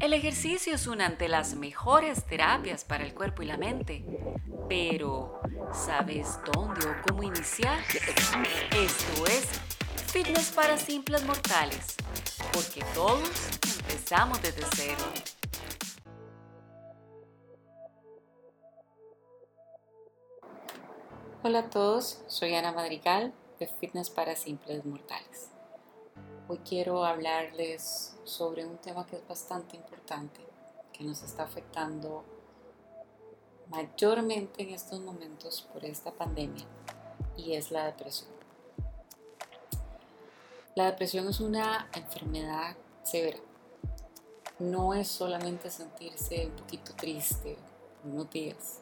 El ejercicio es una de las mejores terapias para el cuerpo y la mente, pero ¿sabes dónde o cómo iniciar? Esto es Fitness para Simples Mortales, porque todos empezamos desde cero. Hola a todos, soy Ana Madrigal de Fitness para Simples Mortales. Hoy quiero hablarles sobre un tema que es bastante importante, que nos está afectando mayormente en estos momentos por esta pandemia, y es la depresión. La depresión es una enfermedad severa. No es solamente sentirse un poquito triste unos días.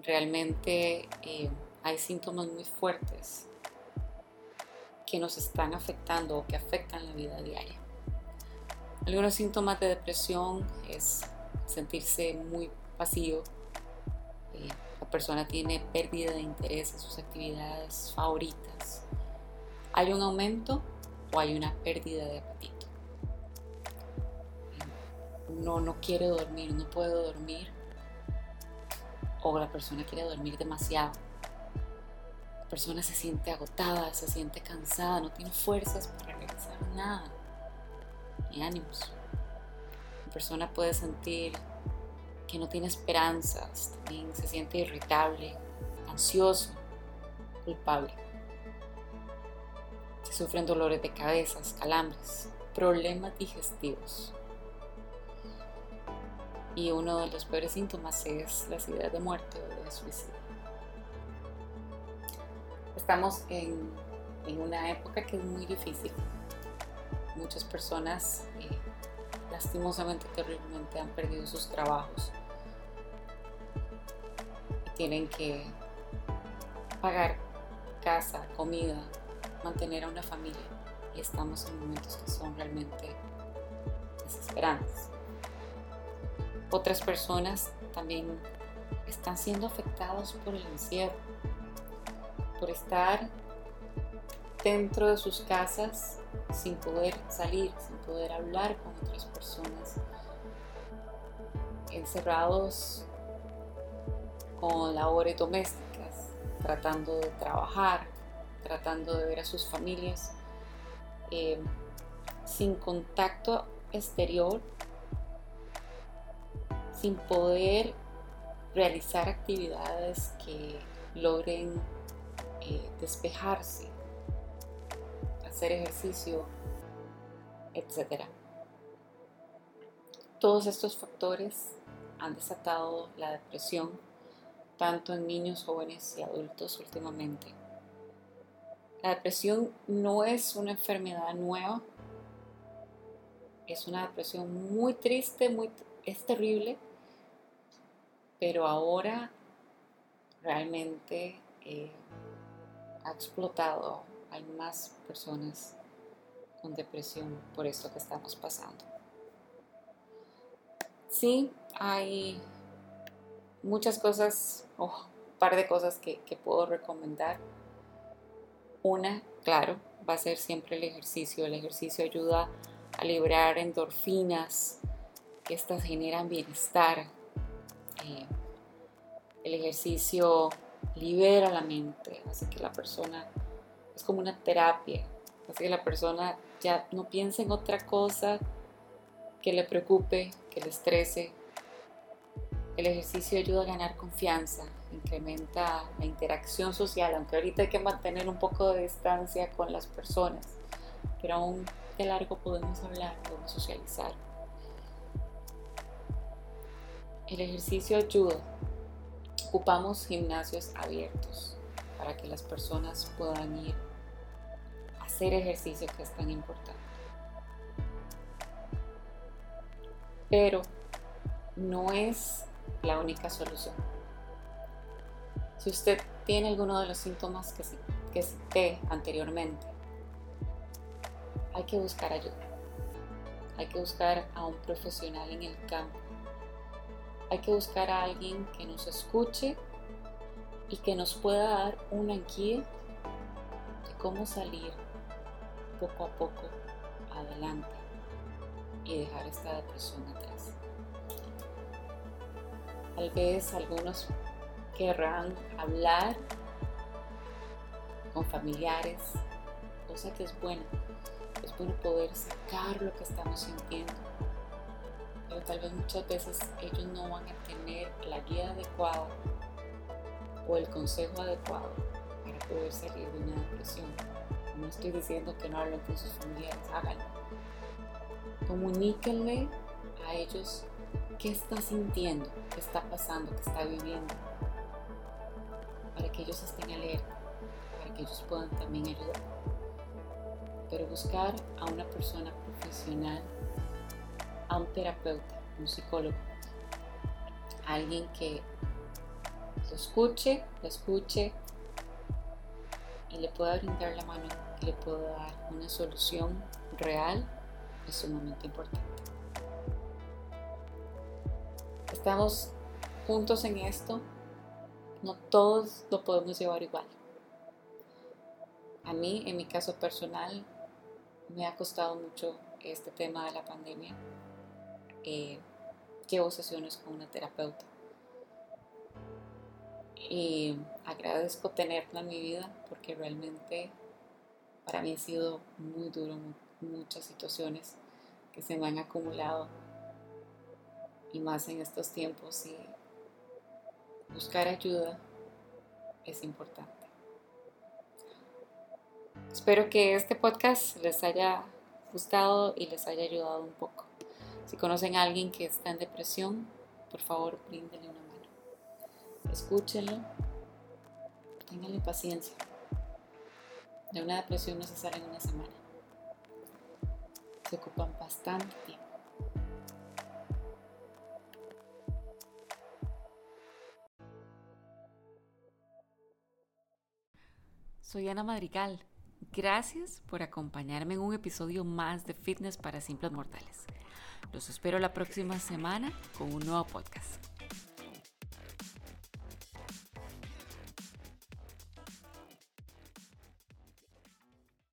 Realmente eh, hay síntomas muy fuertes que nos están afectando o que afectan la vida diaria. Algunos síntomas de depresión es sentirse muy vacío, eh, la persona tiene pérdida de interés en sus actividades favoritas, hay un aumento o hay una pérdida de apetito. No, no quiere dormir, no puede dormir o la persona quiere dormir demasiado persona se siente agotada, se siente cansada, no tiene fuerzas para realizar nada, ni ánimos. La persona puede sentir que no tiene esperanzas, también se siente irritable, ansioso, culpable. Se sufren dolores de cabeza, calambres, problemas digestivos. Y uno de los peores síntomas es la ideas de muerte o de suicidio estamos en, una época que es muy difícil. Muchas personas eh, lastimosamente, terriblemente han perdido sus trabajos tienen que pagar casa, comida, mantener a una familia y estamos en momentos que son realmente desesperantes. Otras personas también están siendo afectadas por el encierro por estar dentro de sus casas sin poder salir, sin poder hablar con otras personas, encerrados con labores domésticas, tratando de trabajar, tratando de ver a sus familias, eh, sin contacto exterior, sin poder realizar actividades que logren eh, despejarse, hacer ejercicio, etc. Todos estos factores han desatado la depresión tanto en niños, jóvenes y adultos últimamente. La depresión no es una enfermedad nueva, es una depresión muy triste, muy, es terrible, pero ahora realmente eh, ha explotado. Hay más personas con depresión por esto que estamos pasando. Sí, hay muchas cosas, o un par de cosas que, puedo recomendar. Una, claro, va a ser siempre el ejercicio. El ejercicio ayuda a liberar endorfinas, estas generan bienestar. Eh, el ejercicio libera la mente, hace que la persona, es como una terapia, hace que la persona ya no piense en otra cosa que le preocupe, que le estrese. El ejercicio ayuda a ganar confianza, incrementa la interacción social, aunque ahorita hay que mantener un poco de distancia con las personas, pero aún de largo podemos hablar, podemos socializar. El ejercicio ayuda ocupamos gimnasios abiertos para que las personas puedan ir a hacer ejercicio que es tan importante. Pero no es la única solución. Si usted tiene alguno de los síntomas que, que cité anteriormente, hay que buscar ayuda. Hay que buscar a un profesional en el campo hay que buscar a alguien que nos escuche y que nos pueda dar una guía de cómo salir poco a poco adelante y dejar esta depresión atrás. Tal vez algunos querrán hablar con familiares, cosa que es buena. Es bueno poder sacar lo que estamos sintiendo. Pero tal vez muchas veces ellos no van a tener la guía adecuada o el consejo adecuado para poder salir de una depresión. No estoy diciendo que no hablen con sus familiares, háganlo. Comuníquenle a ellos qué está sintiendo, qué está pasando, qué está viviendo, para que ellos estén alerta, para que ellos puedan también ayudar. Pero buscar a una persona profesional, a un terapeuta, un psicólogo, alguien que lo escuche, lo escuche y le pueda brindar la mano, que le pueda dar una solución real, es sumamente importante. Estamos juntos en esto, no todos lo podemos llevar igual. A mí, en mi caso personal, me ha costado mucho este tema de la pandemia. Eh, llevo sesiones con una terapeuta y agradezco tenerla en mi vida porque realmente para mí ha sido muy duro, muchas situaciones que se me han acumulado y más en estos tiempos y buscar ayuda es importante. Espero que este podcast les haya gustado y les haya ayudado un poco. Si conocen a alguien que está en depresión, por favor, bríndenle una escúchenlo, tenganle paciencia. De una depresión no se sale en una semana. Se ocupan bastante tiempo. Soy Ana Madrigal. Gracias por acompañarme en un episodio más de Fitness para Simples Mortales. Los espero la próxima semana con un nuevo podcast.